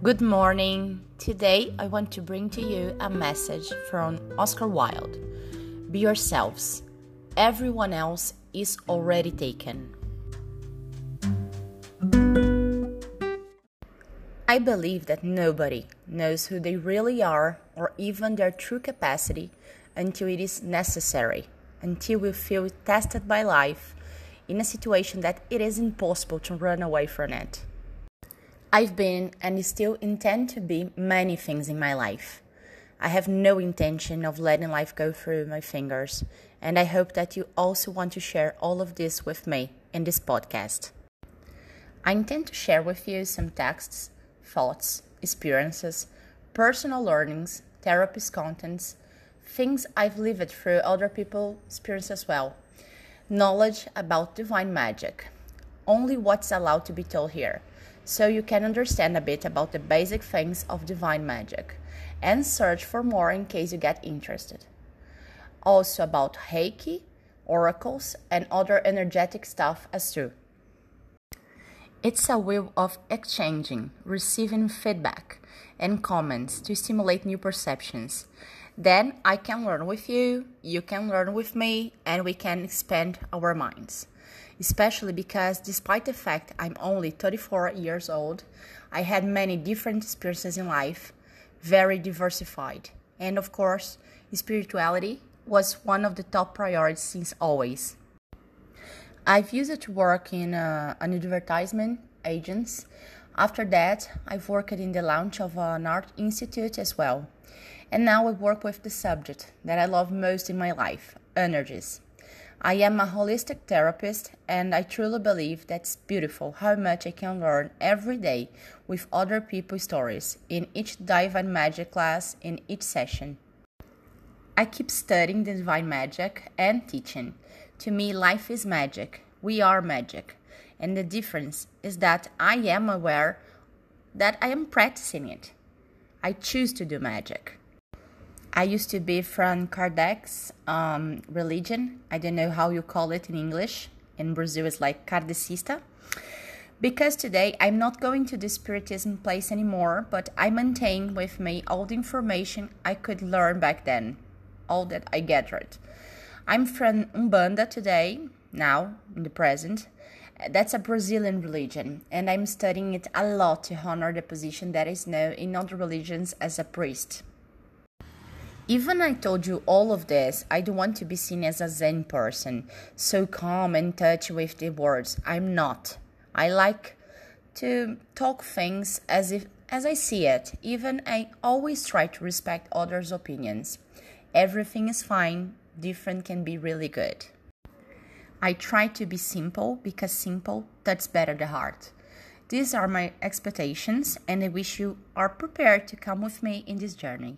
Good morning. Today I want to bring to you a message from Oscar Wilde. Be yourselves. Everyone else is already taken. I believe that nobody knows who they really are or even their true capacity until it is necessary, until we feel tested by life in a situation that it is impossible to run away from it. I've been and still intend to be many things in my life. I have no intention of letting life go through my fingers, and I hope that you also want to share all of this with me in this podcast. I intend to share with you some texts, thoughts, experiences, personal learnings, therapist contents, things I've lived through other people's experience as well, knowledge about divine magic, only what's allowed to be told here so you can understand a bit about the basic things of divine magic and search for more in case you get interested. Also about Reiki, oracles, and other energetic stuff as too. It's a way of exchanging, receiving feedback and comments to stimulate new perceptions. Then I can learn with you, you can learn with me, and we can expand our minds especially because despite the fact I'm only 34 years old, I had many different experiences in life, very diversified. And of course, spirituality was one of the top priorities since always. I've used it to work in uh, an advertisement agents. After that, I've worked in the launch of an art institute as well. And now I work with the subject that I love most in my life energies. I am a holistic therapist and I truly believe that's beautiful how much I can learn every day with other people's stories in each Divine Magic class in each session. I keep studying the Divine Magic and teaching. To me, life is magic. We are magic. And the difference is that I am aware that I am practicing it. I choose to do magic. I used to be from Kardec's um, religion. I don't know how you call it in English. In Brazil, it's like Kardecista. Because today I'm not going to the Spiritism place anymore, but I maintain with me all the information I could learn back then, all that I gathered. I'm from Umbanda today, now, in the present. That's a Brazilian religion, and I'm studying it a lot to honor the position that is known in other religions as a priest. Even I told you all of this, I don't want to be seen as a Zen person, so calm and touch with the words. I'm not. I like to talk things as if as I see it. Even I always try to respect others' opinions. Everything is fine, different can be really good. I try to be simple because simple touches better the heart. These are my expectations, and I wish you are prepared to come with me in this journey.